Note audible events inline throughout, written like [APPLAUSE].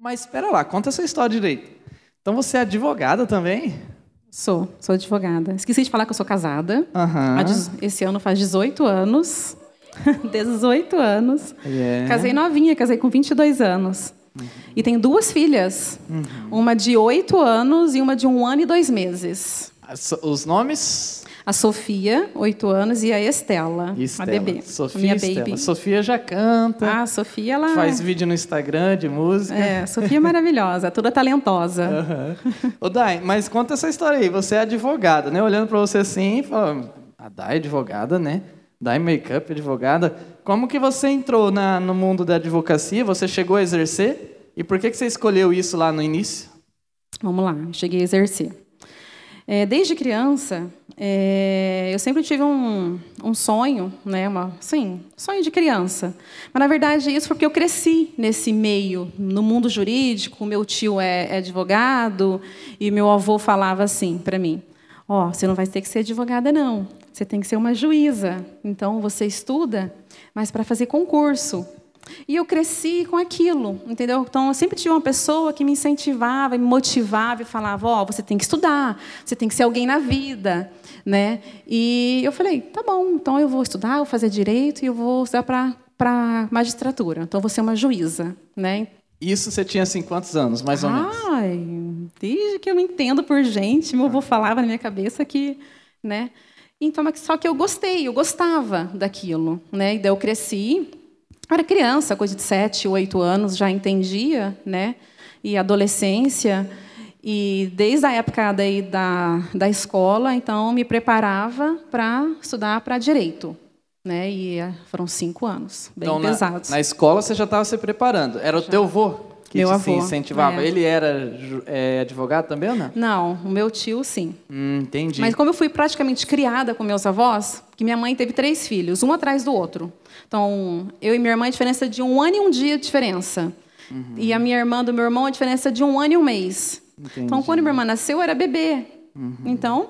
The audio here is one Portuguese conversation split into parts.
Mas espera lá, conta essa história direito. Então você é advogada também? Sou, sou advogada. Esqueci de falar que eu sou casada. Dez- Esse ano faz 18 anos. [LAUGHS] 18 anos. É. Casei novinha, casei com 22 anos. E tenho duas filhas. Uma de 8 anos e uma de um ano e dois meses. As- Os nomes? A Sofia, 8 anos, e a Estela, Estela. a bebê. Sofia a minha Estela. baby. Sofia já canta, Ah, a Sofia, ela... faz vídeo no Instagram de música. É, a Sofia é maravilhosa, [LAUGHS] toda talentosa. Aham. Ô, Dai, mas conta essa história aí. Você é advogada, né? Olhando pra você assim, fala, a Dai é advogada, né? Dai Makeup, advogada. Como que você entrou na- no mundo da advocacia? Você chegou a exercer? E por que, que você escolheu isso lá no início? Vamos lá, cheguei a exercer. É, desde criança, é, eu sempre tive um, um sonho, né, uma, sim, sonho de criança. Mas, na verdade, isso porque eu cresci nesse meio, no mundo jurídico. Meu tio é, é advogado e meu avô falava assim para mim, ó, você não vai ter que ser advogada, não. Você tem que ser uma juíza. Então, você estuda, mas para fazer concurso. E eu cresci com aquilo, entendeu? Então, eu sempre tive uma pessoa que me incentivava, me motivava e falava: Ó, você tem que estudar, você tem que ser alguém na vida, né? E eu falei: tá bom, então eu vou estudar, eu vou fazer direito e eu vou estudar para magistratura. Então, eu vou ser uma juíza, né? Isso você tinha assim quantos anos, mais ou menos? Ai, desde que eu me entendo por gente, meu avô falava na minha cabeça que, né? Então, mas só que eu gostei, eu gostava daquilo, né? E daí eu cresci, era criança, coisa de sete, oito anos, já entendia, né? E adolescência, e desde a época daí da, da escola, então me preparava para estudar para direito, né? E eh, foram cinco anos, bem então, na, pesados. na escola você já estava se preparando. Era o teu avô que Meu te avô, incentivava? é. Ele era é, advogado também ou não? Não, o meu tio sim. Hum, entendi. Mas como eu fui praticamente criada com meus avós, que minha mãe teve três filhos, um atrás do outro. Então, eu e minha irmã, a diferença de um ano e um dia de diferença. E a minha irmã do meu irmão, a diferença de um ano e um mês. Entendi. Então, quando minha irmã nasceu, eu era bebê. Então,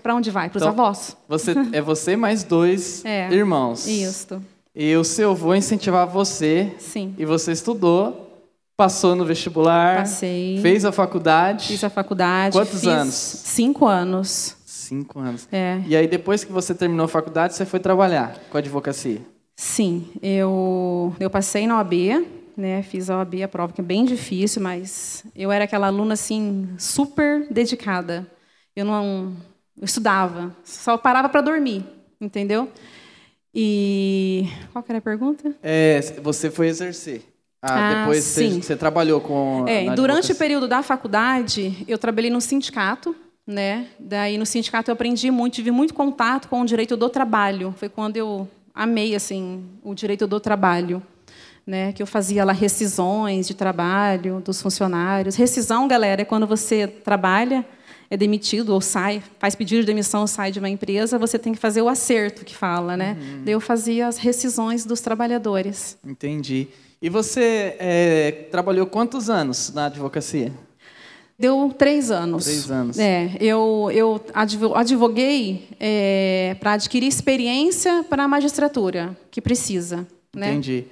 para onde vai? Para os Então, avós. Você, [LAUGHS] é você mais dois É, irmãos. Isso, E o seu avô incentivava você, sim. e você estudou, passou no vestibular, Passei. fez a faculdade. Fiz a faculdade. Quantos anos? Cinco anos. Cinco anos. É. E aí, depois que você terminou a faculdade, você foi trabalhar com a advocacia. Sim, eu, eu passei na OAB, né, fiz a OAB, a prova que é bem difícil, mas eu era aquela aluna assim super dedicada. Eu não eu estudava, só parava para dormir, entendeu? E qual que era a pergunta? É, você foi exercer. Ah, Ah, depois você, sim. você trabalhou com. É, durante o período da faculdade, eu trabalhei no sindicato, né? Daí no sindicato eu aprendi muito, tive muito contato com o direito do trabalho. Foi quando eu amei assim o direito do trabalho, né? Que eu fazia lá rescisões de trabalho dos funcionários. Rescisão, galera, é quando você trabalha, é demitido ou sai, faz pedido de demissão, sai de uma empresa, você tem que fazer o acerto que fala, né? Daí eu fazia as rescisões dos trabalhadores. Entendi. E você é, trabalhou quantos anos na advocacia? Deu três anos. Três anos. É, eu, eu advo- advoguei para adquirir experiência para a magistratura, que precisa. Né? Entendi.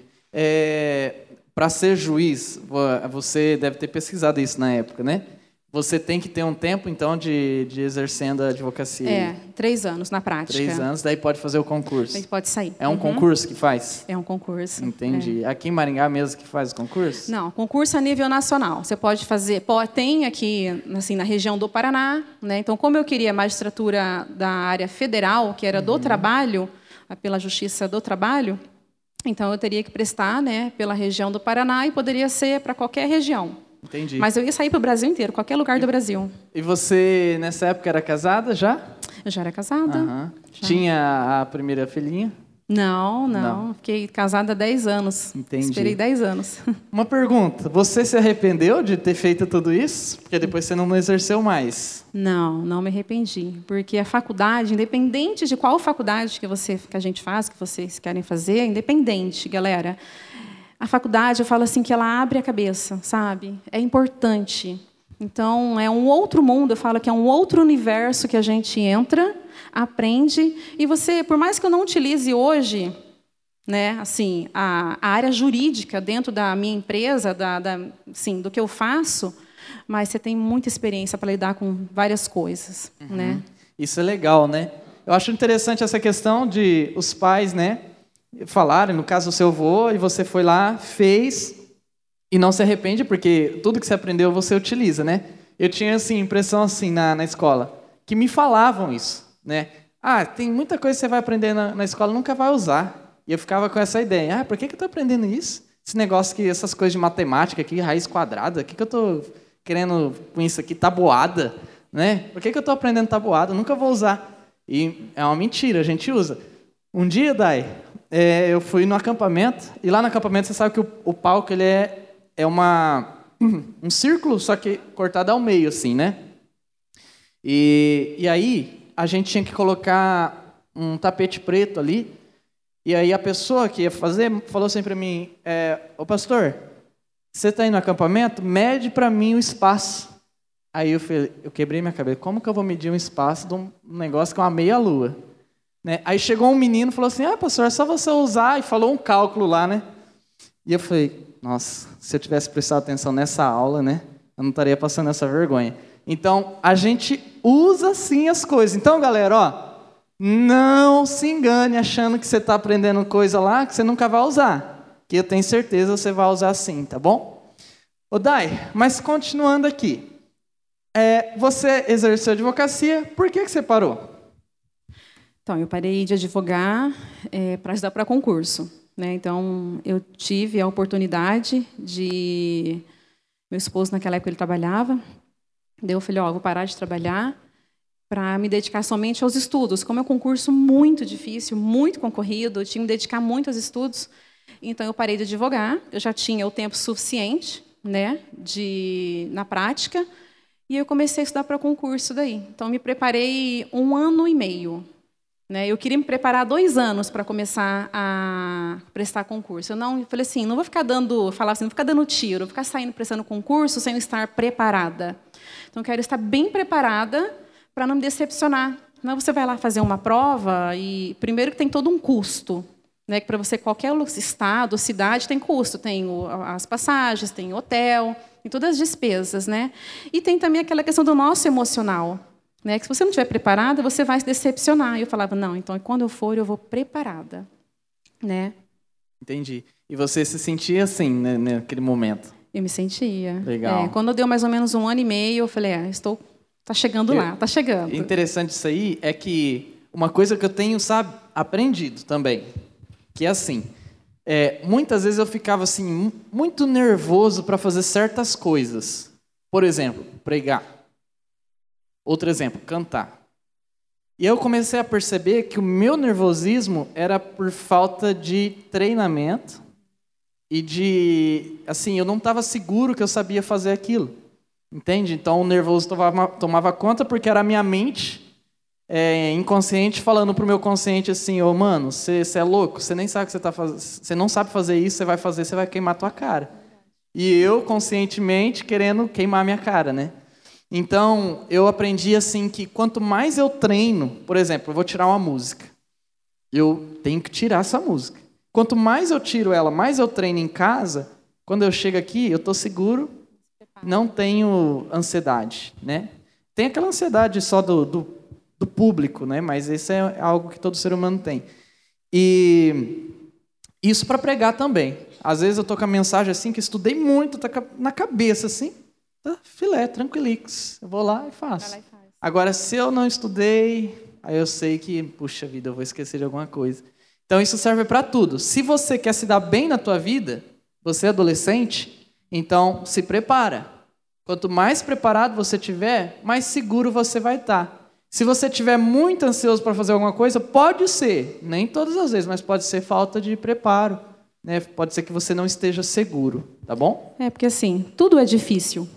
Para ser juiz, vo- você deve ter pesquisado isso na época, né? Você tem que ter um tempo, então, de, de exercendo a advocacia. É, três anos na prática. Três anos, daí pode fazer o concurso. Aí pode sair. É um Uhum. concurso que faz? É um concurso. Entendi. Aqui em Maringá mesmo que faz o concurso? Não, concurso a nível nacional. Você pode fazer, pô, tem aqui assim na região do Paraná, né? Então, como eu queria magistratura da área federal, que era do Uhum. trabalho, ah, pela Justiça do Trabalho, então eu teria que prestar, né, pela região do Paraná e poderia ser para qualquer região. Entendi. Mas eu ia sair para o Brasil inteiro, qualquer lugar do Brasil. E você, nessa época, era casada já? Eu já era casada. Aham. Tinha a primeira filhinha? Não, não, Não. Fiquei casada há 10 anos. Entendi. Esperei 10 anos. [LAUGHS] Uma pergunta. Você se arrependeu de ter feito tudo isso? Porque depois você não exerceu mais. Não, não me arrependi, porque a faculdade, independente de qual faculdade que você que a gente faz, que vocês querem fazer, independente, galera. A faculdade, eu falo assim que ela abre a cabeça, sabe? É importante. Então, é um outro mundo, eu falo que é um outro universo que a gente entra, aprende, e você, por mais que eu não utilize hoje, né, assim, a, a área jurídica dentro da minha empresa, da, da, sim, do que eu faço, mas você tem muita experiência para lidar com várias coisas, uhum. né? Isso é legal, né? Eu acho interessante essa questão de os pais, né, falarem, no caso do seu avô, e você foi lá, fez e não se arrepende porque tudo que você aprendeu você utiliza, né? Eu tinha assim impressão assim na, na escola que me falavam isso, né? Ah, tem muita coisa que você vai aprender na, na escola nunca vai usar. E eu ficava com essa ideia. Ah, por que, que eu estou aprendendo isso? Esse negócio que essas coisas de matemática aqui, raiz quadrada, o que, que eu estou querendo com isso aqui, tabuada, né? Por que, que eu estou aprendendo tabuada? nunca vou usar. E é uma mentira, a gente usa. Um dia, Dai, é, eu fui no acampamento, e lá no acampamento você sabe que o, o palco ele é, é uma, [CLEARS THROAT] um círculo, só que cortado ao meio, assim, né? E, e aí a gente tinha que colocar um tapete preto ali. E aí a pessoa que ia fazer falou assim para mim: é, Ô pastor, você está indo no acampamento? Mede para mim o espaço. Aí eu, falei, eu quebrei minha cabeça: como que eu vou medir um espaço de um negócio que é uma meia-lua? Né? Aí chegou um menino e falou assim: Ah, pastor, é só você usar. E falou um cálculo lá, né? E eu falei: Nossa, se eu tivesse prestado atenção nessa aula, né? Eu não estaria passando essa vergonha. Então, a gente usa sim as coisas. Então, galera, ó, não se engane achando que você está aprendendo coisa lá que você nunca vai usar. Que eu tenho certeza você vai usar sim, tá bom? Ô Dai, mas continuando aqui. É, você exerceu advocacia, por que, que você parou? Então, eu parei de advogar é, para ajudar para concurso. Né? Então, eu tive a oportunidade de. Meu esposo, naquela época, ele trabalhava, Daí eu falei, ó, oh, vou parar de trabalhar para me dedicar somente aos estudos. Como é um concurso muito difícil, muito concorrido, eu tinha que me dedicar muito aos estudos. Então eu parei de advogar, eu já tinha o tempo suficiente, né, de na prática, e eu comecei a estudar para concurso daí. Então me preparei um ano e meio. Né? Eu queria me preparar dois anos para começar a prestar concurso. Eu não eu falei assim, não vou ficar dando, falar assim, não vou ficar dando tiro, vou ficar saindo prestando concurso sem estar preparada. Então, quero estar bem preparada para não me decepcionar. Não, você vai lá fazer uma prova e primeiro que tem todo um custo, né? Que para você qualquer estado, cidade tem custo, tem as passagens, tem hotel, tem todas as despesas, né? E tem também aquela questão do nosso emocional, né? Que se você não estiver preparada, você vai se decepcionar. E eu falava não, então quando eu for eu vou preparada, né? Entendi. E você se sentia assim né, naquele momento? Eu me sentia. Legal. É, quando deu mais ou menos um ano e meio, eu falei, ah, estou, tá chegando lá, tá chegando. Interessante isso aí é que uma coisa que eu tenho, sabe, aprendido também, que é assim, é, muitas vezes eu ficava assim muito nervoso para fazer certas coisas. Por exemplo, pregar. Outro exemplo, cantar. E eu comecei a perceber que o meu nervosismo era por falta de treinamento e de assim eu não estava seguro que eu sabia fazer aquilo entende? Então o nervoso tomava, tomava conta porque era a minha mente é, inconsciente falando pro meu consciente assim ô oh, mano você é louco você nem sabe que você tá fazendo você não sabe fazer isso você vai fazer você vai queimar tua cara. E eu conscientemente querendo queimar minha cara né então eu aprendi assim que quanto mais eu treino por exemplo eu vou tirar uma música eu tenho que tirar essa música Quanto mais eu tiro ela, mais eu treino em casa, quando eu chego aqui, eu estou seguro, não tenho ansiedade, né? Tem aquela ansiedade só do, do, do, público, né? Mas isso é algo que todo ser humano tem. E isso para pregar também. Às vezes eu estou com a mensagem assim que estudei muito, tá na cabeça assim, tá filé, tranquilix. Eu vou lá e faço. Agora, se eu não estudei, aí eu sei que, puxa vida, eu vou esquecer de alguma coisa. Então isso serve para tudo. Se você quer se dar bem na tua vida, você é adolescente, então se prepara. Quanto mais preparado você tiver, mais seguro você vai estar. Se você tiver muito ansioso para fazer alguma coisa, pode ser, nem todas as vezes, mas pode ser falta de preparo. Né? Pode ser que você não esteja seguro, tá bom? É, porque assim, tudo é difícil.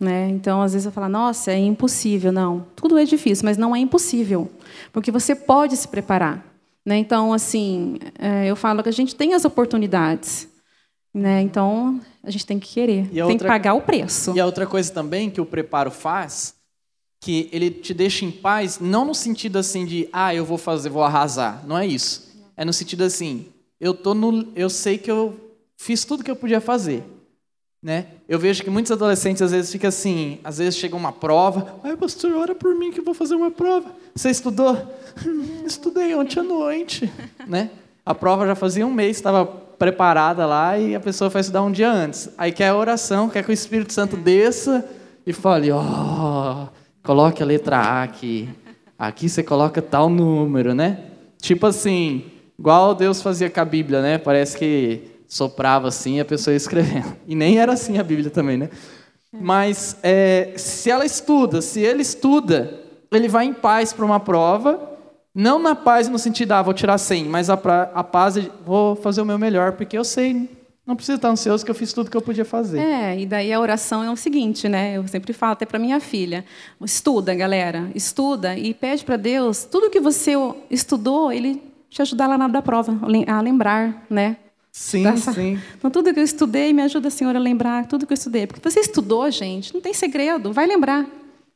Né? Então, às vezes eu falo, nossa, é impossível. Não, tudo é difícil, mas não é impossível. Porque você pode se preparar. Né? Então, assim, é, eu falo que a gente tem as oportunidades. Né? Então, a gente tem que querer, tem outra, que pagar o preço. E a outra coisa também que o preparo faz, que ele te deixa em paz, não no sentido assim de, ah, eu vou fazer, vou arrasar. Não é isso. É no sentido assim, eu tô no, eu sei que eu fiz tudo que eu podia fazer, né? Eu vejo que muitos adolescentes às vezes ficam assim, às vezes chega uma prova, ai pastor, ora por mim que eu vou fazer uma prova. Você estudou? [LAUGHS] Estudei ontem à noite, [LAUGHS] né? A prova já fazia um mês, estava preparada lá e a pessoa foi estudar um dia antes. Aí quer a oração, quer que o Espírito Santo desça e fale, ó, oh, coloque a letra A aqui. Aqui você coloca tal número, né? Tipo assim, igual Deus fazia com a Bíblia, né? Parece que soprava assim e a pessoa ia escrevendo. E nem era assim a Bíblia também, né? Mas é, se ela estuda, se ele estuda, ele vai em paz para uma prova não na paz no sentido, ah, vou tirar 100, mas a, pra, a paz vou fazer o meu melhor, porque eu sei, não preciso estar ansioso que eu fiz tudo que eu podia fazer. É, e daí a oração é o seguinte, né? Eu sempre falo até para minha filha, estuda, galera, estuda e pede para Deus, tudo que você estudou, ele te ajudar lá na da prova, a lembrar, né? Sim, Dessa... sim. Então, tudo que eu estudei, me ajuda, Senhor, a lembrar tudo que eu estudei. Porque você estudou, gente, não tem segredo, vai lembrar.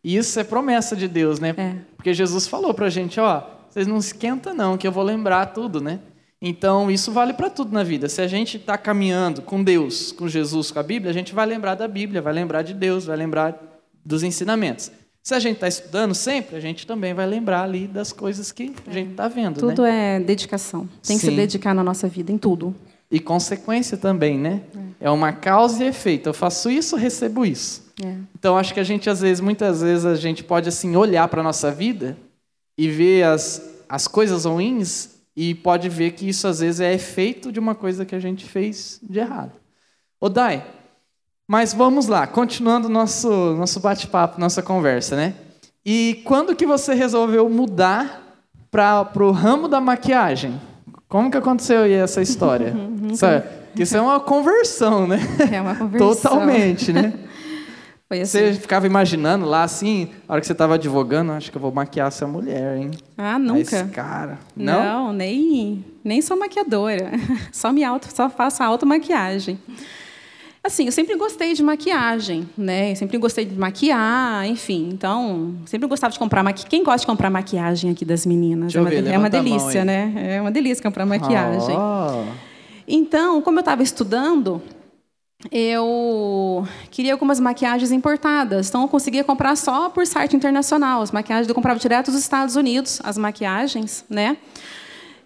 Isso é promessa de Deus, né? É. Porque Jesus falou para a gente, ó, vocês não esquenta não, que eu vou lembrar tudo, né? Então, isso vale para tudo na vida. Se a gente está caminhando com Deus, com Jesus, com a Bíblia, a gente vai lembrar da Bíblia, vai lembrar de Deus, vai lembrar dos ensinamentos. Se a gente está estudando sempre, a gente também vai lembrar ali das coisas que a gente está vendo. Tudo né? é dedicação. Tem que Sim. se dedicar na nossa vida, em tudo. E consequência também, né? É. é uma causa e efeito. Eu faço isso, recebo isso. É. Então, acho que a gente, às vezes, muitas vezes, a gente pode assim olhar para a nossa vida e ver as, as coisas ruins e pode ver que isso às vezes é efeito de uma coisa que a gente fez de errado. Dai, mas vamos lá, continuando nosso nosso bate-papo, nossa conversa, né? E quando que você resolveu mudar para o ramo da maquiagem? Como que aconteceu aí essa história? [LAUGHS] Isso é uma conversão, né? É uma [LAUGHS] conversão. Totalmente, né? [LAUGHS] Assim. Você ficava imaginando lá assim, a hora que você estava advogando, acho que eu vou maquiar essa mulher, hein? Ah, nunca. Esse cara. Não? Não, nem, nem sou maquiadora. Só me auto, só faço automaquiagem. Assim, eu sempre gostei de maquiagem, né? Eu sempre gostei de maquiar, enfim. Então, sempre gostava de comprar maquiagem. Quem gosta de comprar maquiagem aqui das meninas? Deixa é, uma, ver, é uma delícia, né? É uma delícia comprar maquiagem. Oh. Então, como eu estava estudando, eu queria algumas maquiagens importadas, então eu conseguia comprar só por site internacional. As maquiagens eu comprava direto dos Estados Unidos, as maquiagens, né?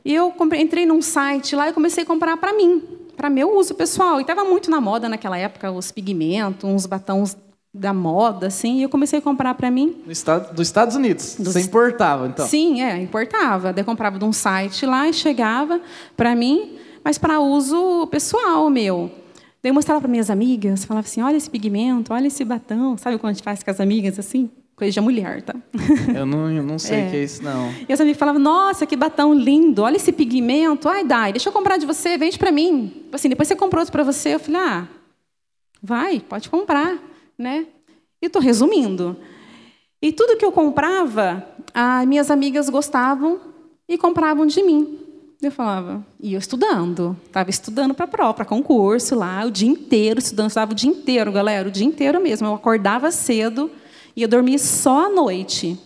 E eu entrei num site lá e comecei a comprar para mim, para meu uso pessoal. E estava muito na moda naquela época os pigmentos, uns batons da moda, assim, e eu comecei a comprar para mim. Do estado, dos Estados Unidos. Dos... Você importava, então? Sim, é, importava. Daí eu comprava de um site lá e chegava para mim, mas para uso pessoal meu. Daí eu mostrava para minhas amigas, falava assim: olha esse pigmento, olha esse batom. Sabe quando a gente faz com as amigas assim? Coisa de mulher, tá? Eu não, eu não sei o [LAUGHS] é. que é isso, não. E as amigas falavam: nossa, que batom lindo, olha esse pigmento. Ai, Dai, deixa eu comprar de você, vende para mim. Tipo assim, depois você comprou outro para você. Eu falei: ah, vai, pode comprar, né? E estou resumindo. E tudo que eu comprava, as minhas amigas gostavam e compravam de mim. Eu falava, e eu estudando, estava estudando para prova, para concurso lá, o dia inteiro estudando, estava o dia inteiro, galera, o dia inteiro mesmo. Eu acordava cedo e eu dormia só à noite.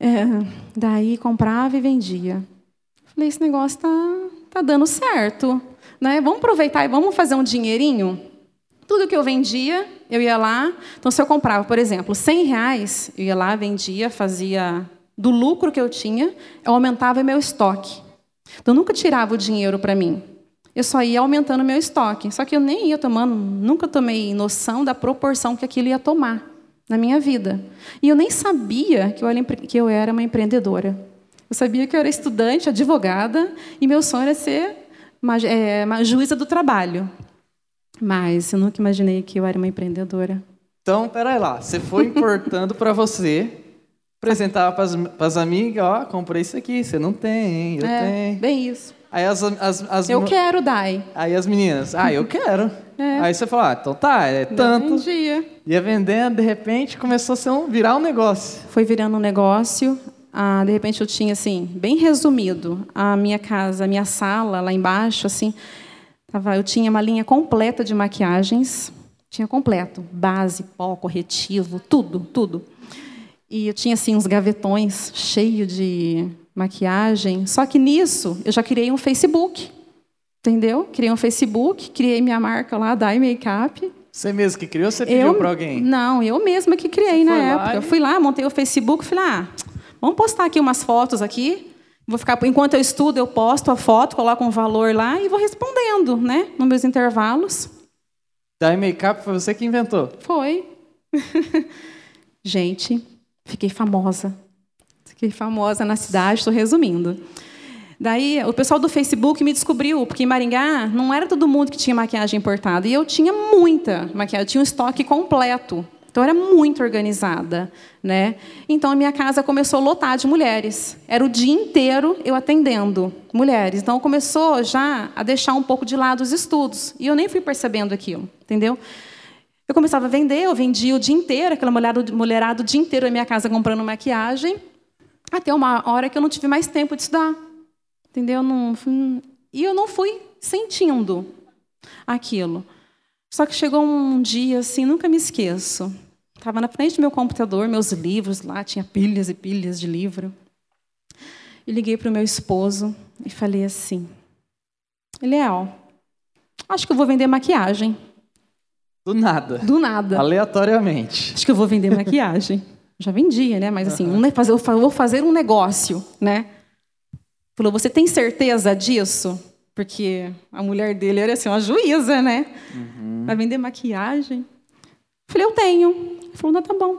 É, daí comprava e vendia. Falei, esse negócio tá, tá dando certo, né? Vamos aproveitar e vamos fazer um dinheirinho. Tudo que eu vendia, eu ia lá. Então, se eu comprava, por exemplo, 100 reais, eu ia lá, vendia, fazia do lucro que eu tinha, eu aumentava meu estoque. Então, eu nunca tirava o dinheiro para mim. Eu só ia aumentando meu estoque. Só que eu nem ia tomando, nunca tomei noção da proporção que aquilo ia tomar na minha vida. E eu nem sabia que eu era, uma empreendedora. Eu sabia que eu era estudante, advogada, e meu sonho era ser uma, é, uma juíza do trabalho. Mas eu nunca imaginei que eu era uma empreendedora. Então, peraí lá. Você foi [LAUGHS] importando para você Apresentava para as amigas, ó, comprei isso aqui, você não tem, eu é, tenho. Bem isso. Aí as, as, as Eu quero, Dai. Aí as meninas, ah, eu quero. [LAUGHS] É. Aí você falou, ah, então tá, é tanto. Vendia. Ia vendendo, de repente começou a ser um, virar um negócio. Foi virando um negócio. Ah, de repente eu tinha, assim, bem resumido, a minha casa, a minha sala lá embaixo, assim, tava, eu tinha uma linha completa de maquiagens. Tinha completo, base, pó, corretivo, tudo, tudo. E eu tinha assim uns gavetões cheios de maquiagem. Só que nisso eu já criei um Facebook. Entendeu? Criei um Facebook, criei minha marca lá, Dai Makeup. Você mesmo que criou ou você pediu para alguém? Não, eu mesma que criei na época. E... Fui lá, montei o Facebook, falei, ah, vamos postar aqui umas fotos aqui. Vou ficar, enquanto eu estudo, eu posto a foto, coloco um valor lá e vou respondendo, né? Nos meus intervalos. Dye Makeup foi você que inventou? Foi. [LAUGHS] Gente, fiquei famosa. Fiquei famosa na cidade, estou resumindo. Daí, o pessoal do Facebook me descobriu, porque em Maringá não era todo mundo que tinha maquiagem importada. E eu tinha muita maquiagem, eu tinha um estoque completo. Então, eu era muito organizada. Né? Então, a minha casa começou a lotar de mulheres. Era o dia inteiro eu atendendo mulheres. Então, começou já a deixar um pouco de lado os estudos. E eu nem fui percebendo aquilo, entendeu? Eu começava a vender, eu vendia o dia inteiro, aquela mulherada o dia inteiro na minha casa comprando maquiagem, até uma hora que eu não tive mais tempo de estudar. Entendeu? Não, e eu não fui sentindo aquilo. Só que chegou um dia, assim, nunca me esqueço. Estava na frente do meu computador, meus livros lá, tinha pilhas e pilhas de livro. E liguei para o meu esposo e falei assim: Léo, acho que eu vou vender maquiagem. Do nada. Do nada. Aleatoriamente. Acho que eu vou vender maquiagem. Já vendia, né? Mas assim, uhum. eu vou fazer um negócio, né? Falou, você tem certeza disso? Porque a mulher dele era assim, uma juíza, né? Uhum. Vai vender maquiagem. Falei, eu tenho. Ele falou, não, tá bom.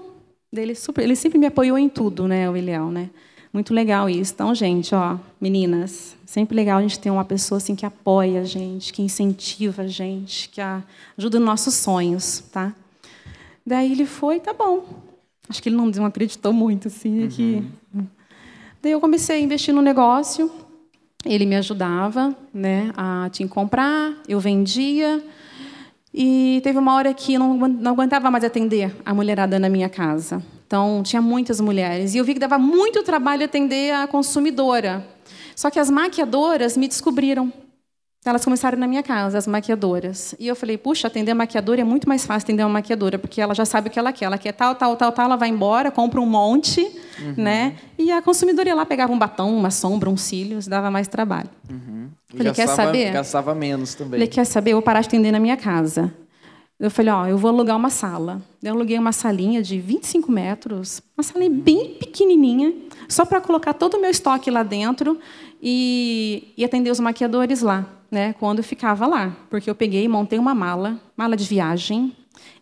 Ele, super, ele sempre me apoiou em tudo, né, o Eliel, né? Muito legal isso. Então, gente, ó, meninas, sempre legal a gente ter uma pessoa assim que apoia a gente, que incentiva a gente, que ajuda nos nossos sonhos, tá? Daí ele foi, tá bom. Acho que ele não acreditou muito, assim, uhum. que Daí eu comecei a investir no negócio. Ele me ajudava, né, a te comprar, eu vendia. E teve uma hora que não, não aguentava mais atender a mulherada na minha casa. Então, tinha muitas mulheres. E eu vi que dava muito trabalho atender a consumidora. Só que as maquiadoras me descobriram. Elas começaram na minha casa, as maquiadoras. E eu falei, puxa, atender a maquiadora é muito mais fácil atender uma maquiadora, porque ela já sabe o que ela quer. Ela quer tal, tal, tal, tal, ela vai embora, compra um monte, uhum. né? E a consumidora ia lá, pegava um batom, uma sombra, uns cílios, dava mais trabalho. Uhum. Falei, quer saber? Gastava menos também. Falei, quer saber? Eu vou parar de atender na minha casa. Eu falei, ó, eu vou alugar uma sala. Eu aluguei uma salinha de 25 metros, uma salinha bem pequenininha, só para colocar todo o meu estoque lá dentro e, e atender os maquiadores lá né, quando eu ficava lá, porque eu peguei montei uma mala, mala de viagem,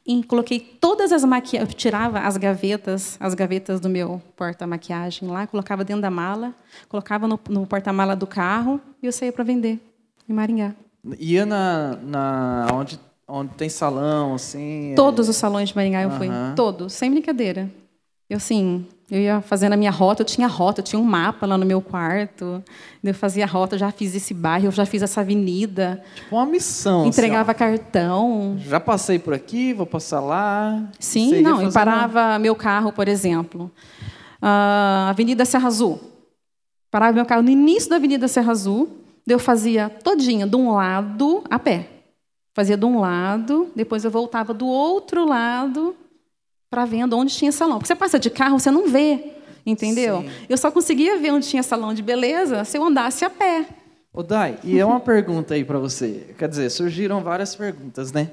e coloquei todas as maquiagens, tirava as gavetas, as gavetas do meu porta-maquiagem lá, colocava dentro da mala, colocava no, no porta-mala do carro e eu saía para vender em Maringá. Ia na, na onde, onde tem salão, assim? Todos é... os salões de Maringá eu fui, todos, sem brincadeira. Eu assim, eu ia fazendo a minha rota, eu tinha rota, eu tinha um mapa lá no meu quarto. Eu fazia a rota, já fiz esse bairro, eu já fiz essa avenida. Tipo uma missão. Assim, Entregava assim, cartão. Já passei por aqui, vou passar lá. Sim, não, eu parava uma... meu carro, por exemplo. Uh, Avenida Serra Azul. Parava meu carro no início da Avenida Serra Azul. Eu fazia todinha, de um lado, a pé. Fazia de um lado, depois eu voltava do outro lado para venda onde tinha salão. Porque você passa de carro, você não vê, entendeu? Sim. Eu só conseguia ver onde tinha salão de beleza se eu andasse a pé. Ô Dai, e é uma pergunta aí para você. Quer dizer, surgiram várias perguntas, né?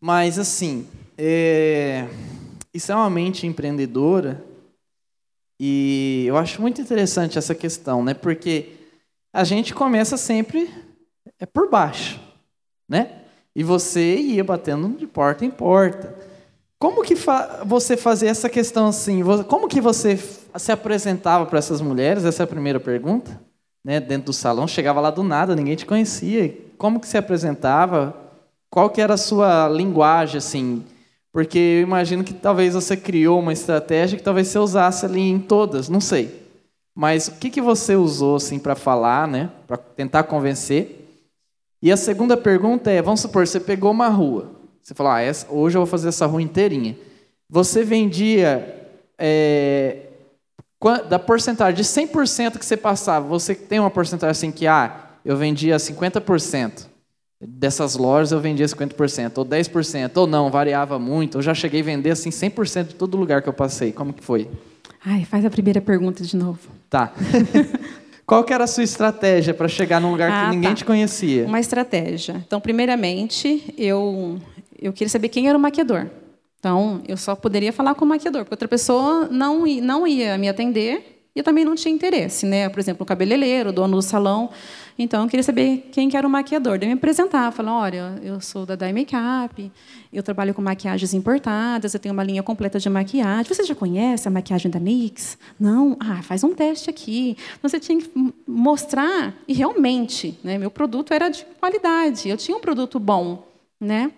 Mas assim, é... isso é uma mente empreendedora e eu acho muito interessante essa questão, né? Porque a gente começa sempre é por baixo, né? E você ia batendo de porta em porta. Como que fa você fazia essa questão assim? Como que você se apresentava para essas mulheres? Essa é a primeira pergunta. Né? Dentro do salão, chegava lá do nada, ninguém te conhecia. Como que se apresentava? Qual que era a sua linguagem, assim? Porque eu imagino que talvez você criou uma estratégia que talvez você usasse ali em todas, não sei. Mas o que, que você usou assim para falar, né? Para tentar convencer? E a segunda pergunta é, vamos supor, você pegou uma rua. Você falou, ah, essa, hoje eu vou fazer essa rua inteirinha. Você vendia é, da porcentagem de 100% que você passava, você tem uma porcentagem assim que, ah, eu vendia 50%. Dessas lojas eu vendia 50%, ou 10%, ou não, variava muito. Eu já cheguei a vender assim 100% de todo lugar que eu passei. Como que foi? Ai, faz a primeira pergunta de novo. Tá. [LAUGHS] Qual que era a sua estratégia para chegar num lugar Ah, que ninguém tá. te conhecia? Uma estratégia. Então, primeiramente, eu, eu queria saber quem era o maquiador. Então, eu só poderia falar com o maquiador, porque outra pessoa não, não ia me atender e eu também não tinha interesse. Né? Por exemplo, o cabeleireiro, o dono do salão. Então, eu queria saber quem que era o maquiador. Daí me apresentar, falar, olha, eu sou da Dye Makeup, eu trabalho com maquiagens importadas, eu tenho uma linha completa de maquiagem. Você já conhece a maquiagem da NYX? Não? Ah, faz um teste aqui. Então, você tinha que mostrar, e realmente, né, meu produto era de qualidade, eu tinha um produto bom. Né?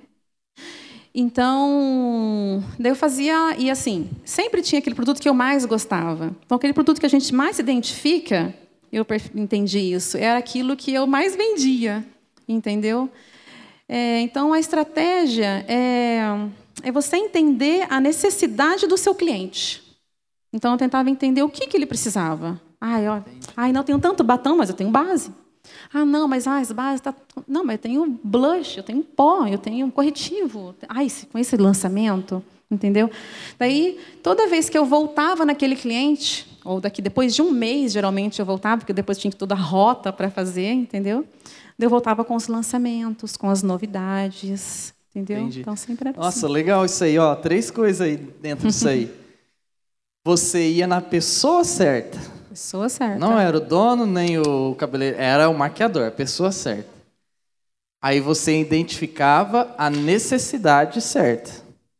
Então, daí eu fazia, e assim, sempre tinha aquele produto que eu mais gostava. Então, aquele produto que a gente mais se identifica, eu entendi isso, era aquilo que eu mais vendia, entendeu? É, então, a estratégia é, é você entender a necessidade do seu cliente. Então, eu tentava entender o que, que ele precisava. Ai, ó, ai, não, tenho tanto batom, mas eu tenho base. Ah, não, mas ah, as bases tá... Não, mas eu tenho blush, eu tenho pó, eu tenho corretivo. Ai, com esse lançamento, entendeu? Daí, toda vez que eu voltava naquele cliente, ou daqui depois de um mês, geralmente eu voltava, porque depois tinha toda a rota para fazer, entendeu? Eu voltava com os lançamentos, com as novidades, entendeu? Entendi. Então sempre era Nossa, assim. legal isso aí, ó. Três coisas aí dentro disso aí. [LAUGHS] Você ia na pessoa certa. Pessoa certa. Não era o dono nem o cabeleireiro, era o maquiador, a pessoa certa. Aí você identificava a necessidade certa.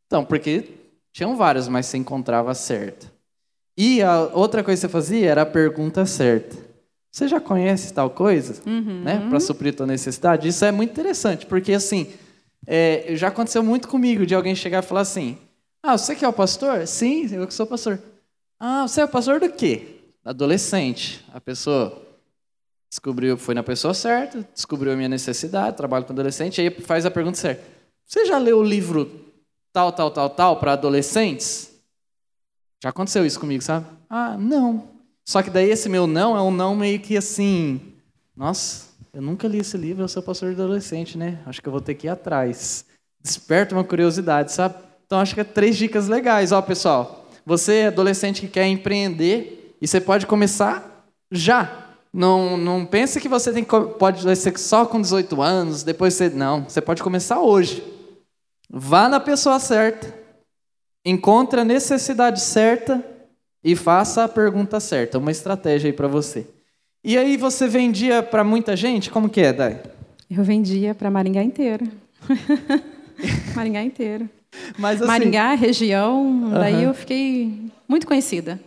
Então, porque tinham vários, mas você encontrava a certa. E a outra coisa que você fazia era a pergunta certa. Você já conhece tal coisa? Né? Para suprir tua necessidade? Isso é muito interessante, porque assim, é, já aconteceu muito comigo de alguém chegar e falar assim: Ah, você que é o pastor? Sim, eu que sou pastor. Ah, você é o pastor do quê? Adolescente. A pessoa descobriu, foi na pessoa certa, descobriu a minha necessidade, trabalho com adolescente, aí faz a pergunta certa. Você já leu o livro tal, tal, tal, tal para adolescentes? Já aconteceu isso comigo, sabe? Ah, não. Só que daí esse meu não é um não meio que assim, nossa, eu nunca li esse livro, eu sou pastor de adolescente, né? Acho que eu vou ter que ir atrás. Desperta uma curiosidade, sabe? Então acho que é três dicas legais, ó, pessoal. Você adolescente que quer empreender e você pode começar já. Não, não pense que você tem que, pode ser só com 18 anos, depois você não, você pode começar hoje. Vá na pessoa certa, encontre a necessidade certa e faça a pergunta certa. Uma estratégia aí para você. E aí você vendia para muita gente? Como que é, Dai? Eu vendia para Maringá inteira. [LAUGHS] Maringá inteira. Mas assim, Maringá, região, daí Aham. eu fiquei muito conhecida.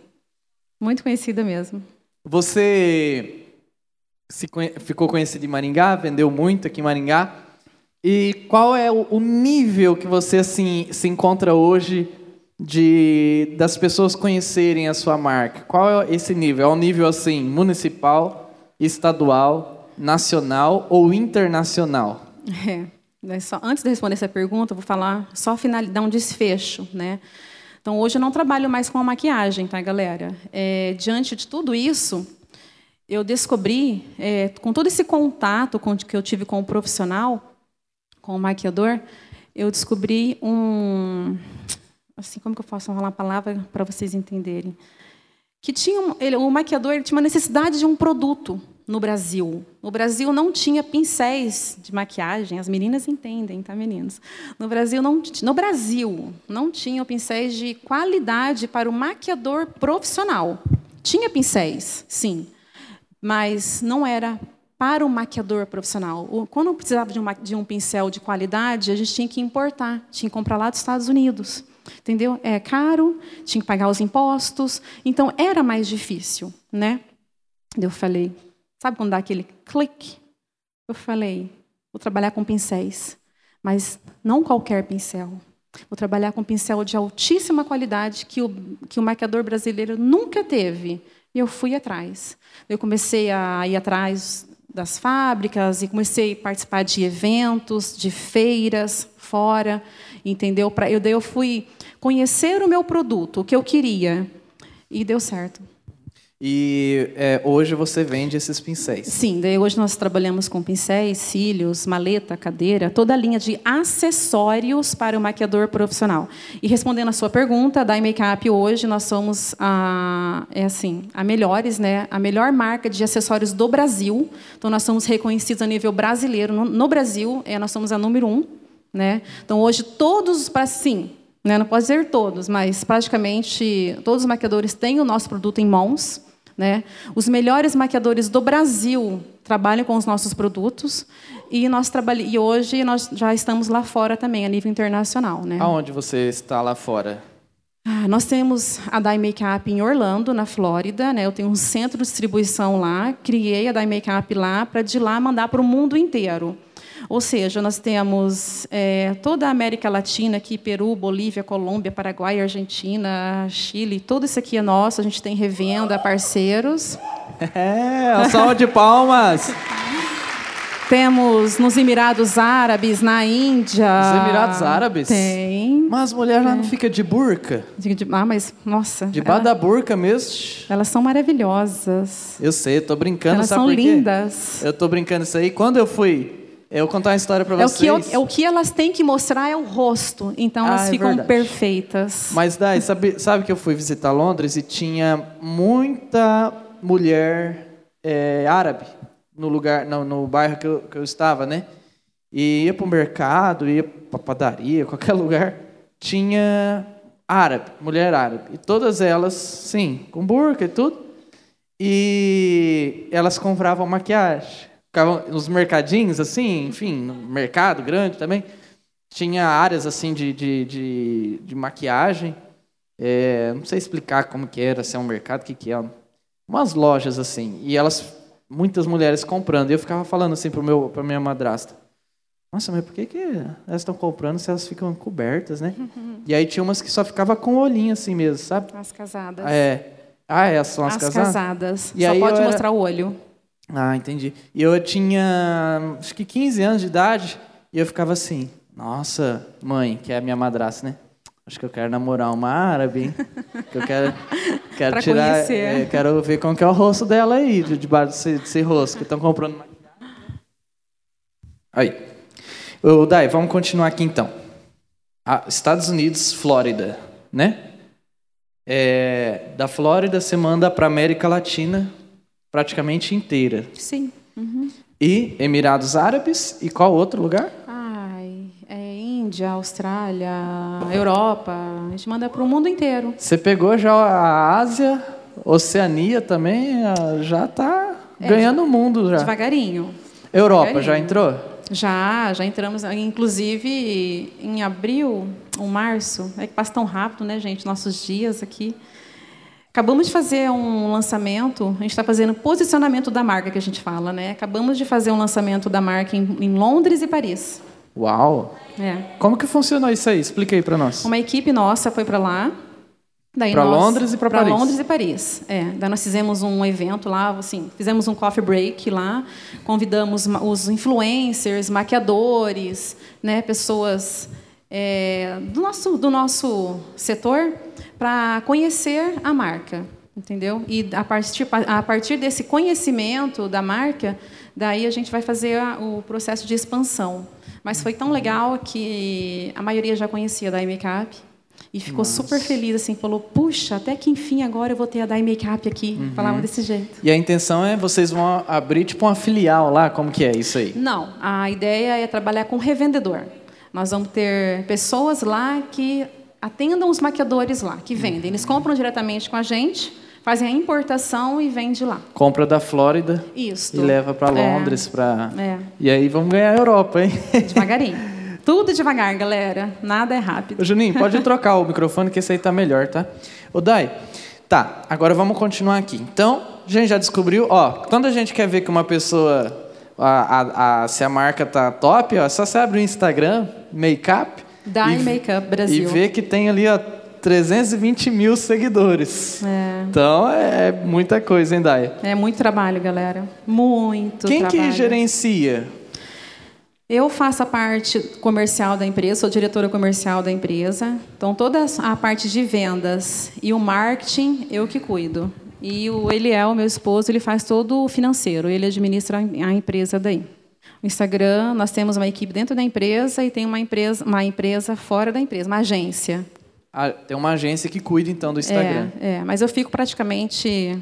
Muito conhecida mesmo. você conhe- ficou conhecido em Maringá, vendeu muito aqui em Maringá. E qual é o, nível que você assim se encontra hoje de das pessoas conhecerem a sua marca? Qual é esse nível? É um nível assim municipal, estadual, nacional ou internacional? É. Antes de responder essa pergunta, eu vou falar só final, dar um desfecho, né? Então hoje eu não trabalho mais com a maquiagem, tá, galera? É, diante de tudo isso, eu descobri, é, com todo esse contato com, que eu tive com o profissional, com o maquiador, eu descobri um, assim como que eu posso falar a palavra para vocês entenderem? que tinha ele, o maquiador ele tinha uma necessidade de um produto no Brasil. No Brasil não tinha pincéis de maquiagem, as meninas entendem, tá, meninos? No Brasil não, no Brasil não tinham pincéis de qualidade para o maquiador profissional. Tinha pincéis, sim, mas não era para o maquiador profissional. Quando precisava de um, de um pincel de qualidade, a gente tinha que importar, tinha que comprar lá dos Estados Unidos. Entendeu? É caro, tinha que pagar os impostos, então era mais difícil, né? Eu falei, sabe quando dá aquele clique? Eu falei, vou trabalhar com pincéis, mas não qualquer pincel. Vou trabalhar com pincel de altíssima qualidade que o, que o maquiador brasileiro nunca teve. E eu fui atrás. Eu comecei a ir atrás das fábricas e comecei a participar de eventos, de feiras fora, entendeu? Eu, eu fui conhecer o meu produto, o que eu queria, e deu certo. E é, hoje você vende esses pincéis. Sim, daí hoje nós trabalhamos com pincéis, cílios, maleta, cadeira, toda a linha de acessórios para o maquiador profissional. E respondendo a sua pergunta, da Makeup hoje nós somos a é assim, a melhores, né, a melhor marca de acessórios do Brasil. Então nós somos reconhecidos a nível brasileiro no, no Brasil, é, nós somos a número um, né? Então hoje todos para sim, né, não posso dizer todos, mas praticamente todos os maquiadores têm o nosso produto em mãos. Né? Os melhores maquiadores do Brasil trabalham com os nossos produtos e nós trabalha... e hoje nós já estamos lá fora também a nível internacional, né? Aonde você está lá fora? Ah, nós temos a Dye Makeup em Orlando, na Flórida, né? Eu tenho um centro de distribuição lá, criei a Dye Makeup lá para de lá mandar para o mundo inteiro. Ou seja, nós temos é, toda a América Latina aqui, Peru, Bolívia, Colômbia, Paraguai, Argentina, Chile, tudo isso aqui é nosso. A gente tem revenda, parceiros. [LAUGHS] É, a salva de palmas. Temos nos Emirados Árabes, na Índia. Nos Emirados Árabes? Tem. Mas as mulheres lá não de burca? De, de, ah, mas, nossa. Debaixo ela, da burca mesmo? Elas são maravilhosas. Eu sei, eu tô brincando, elas sabe são lindas. Eu tô brincando isso aí. Quando eu fui eu vou contar uma história para é vocês. O que, é o que elas têm que mostrar é o rosto, então elas ah, é ficam perfeitas. Mas daí, sabe, sabe que eu fui visitar Londres e tinha muita mulher é, árabe no lugar, no, no bairro que eu, que eu estava, né? E ia para o mercado, ia para padaria, qualquer [LAUGHS] lugar, tinha árabe, mulher árabe. E todas elas, sim, com burca e tudo. E elas compravam maquiagem ficavam nos mercadinhos, assim, enfim, no mercado grande também. Tinha áreas, assim, de, de, de, de maquiagem. É, não sei explicar como que era, se é um mercado, o que que é. Umas lojas, assim. E elas, muitas mulheres comprando. E eu ficava falando, assim, para minha madrasta. Nossa, mas por que, que elas estão comprando se elas ficam cobertas, né? Uhum. [LAUGHS] E aí tinha umas que só ficava com o olhinho assim mesmo, sabe? As casadas. É. Ah, é, são as, as casadas? casadas. E só aí pode era... mostrar o olho. Ah, entendi. E eu tinha, acho que 15 anos de idade, e eu ficava assim, nossa, mãe, que é a minha madrasta, né? Acho que eu quero namorar uma árabe, hein? Que eu quero, [LAUGHS] quero pra tirar, é, quero ver como que é o rosto dela aí, debaixo desse, desse rosto, que estão comprando maquiagem. Aí. Ô, Dai, vamos continuar aqui então. Ah, Estados Unidos, Flórida, né? É, da Flórida você manda para América Latina, praticamente inteira. Sim. Uhum. E Emirados Árabes e qual outro lugar? Ai, é Índia, Austrália, Europa. A gente manda para o mundo inteiro. Você pegou já a Ásia, Oceania também, já está é, ganhando o mundo já. Devagarinho. Europa devagarinho. já entrou? Já, já entramos, inclusive em abril ou março. É que passa tão rápido, né, gente? Nossos dias aqui. Acabamos de fazer um lançamento, a gente está fazendo posicionamento da marca que a gente fala, né? Acabamos de fazer um lançamento da marca em, em Londres e Paris. Uau! É. Como que funcionou isso aí? Explica aí para nós. Uma equipe nossa foi para lá. Para Londres e para Paris. Para Londres e Paris. É. Daí nós fizemos um evento lá, assim, fizemos um coffee break lá, convidamos os influencers, maquiadores, né, pessoas é, do nosso do nosso setor para conhecer a marca, entendeu? E a partir, a partir desse conhecimento da marca, daí a gente vai fazer o processo de expansão. Mas foi tão legal que a maioria já conhecia da Makeup e ficou Nossa. super feliz, assim, falou, puxa, até que enfim agora eu vou ter a Dye Makeup aqui. Uhum. Falava desse jeito. E a intenção é vocês vão abrir tipo uma filial lá, como que é isso aí? Não, a ideia é trabalhar com revendedor. Nós vamos ter pessoas lá que atendam os maquiadores lá, que vendem. Eles compram diretamente com a gente, fazem a importação e vende lá. Compra da Flórida Isso. e leva para Londres. É. Pra... É. E aí vamos ganhar a Europa, hein? Devagarinho. [LAUGHS] Tudo devagar, galera. Nada é rápido. Ô, Juninho, pode trocar o microfone que esse aí tá melhor, tá? Ô, Dai, tá, agora vamos continuar aqui. Então, a gente já descobriu, ó, quando a gente quer ver que uma pessoa, a, a, a se a marca tá top, ó, é só você abre o Instagram, Makeup, Dye Makeup Brasil. E vê que tem ali, ó, 320 mil seguidores. É. Então é muita coisa, hein, Dai? É muito trabalho, galera. Muito Quem trabalho. que gerencia? Eu faço a parte comercial da empresa, sou diretora comercial da empresa. Então, toda a parte de vendas e o marketing, eu que cuido. E o Eliel, meu esposo, ele faz todo o financeiro, ele administra a empresa daí. O Instagram, nós temos uma equipe dentro da empresa e tem uma empresa, uma empresa fora da empresa, uma agência. Ah, tem uma agência que cuida então do Instagram. É, é mas eu fico praticamente,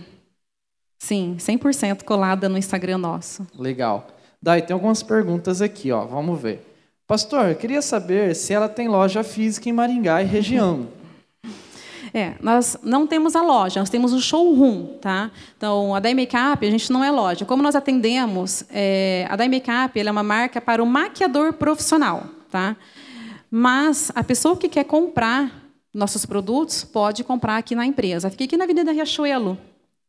sim, 100% colada no Instagram nosso. Legal. Daí tem algumas perguntas aqui, ó. Vamos ver. Pastor, eu queria saber se ela tem loja física em Maringá e região. [LAUGHS] É, nós não temos a loja, nós temos o showroom, tá? Então, a Dai Makeup, a gente não é loja. Como nós atendemos, é, a Dai Makeup é uma marca para o maquiador profissional, tá? Mas a pessoa que quer comprar nossos produtos pode comprar aqui na empresa. Fica aqui na Avenida Riachuelo,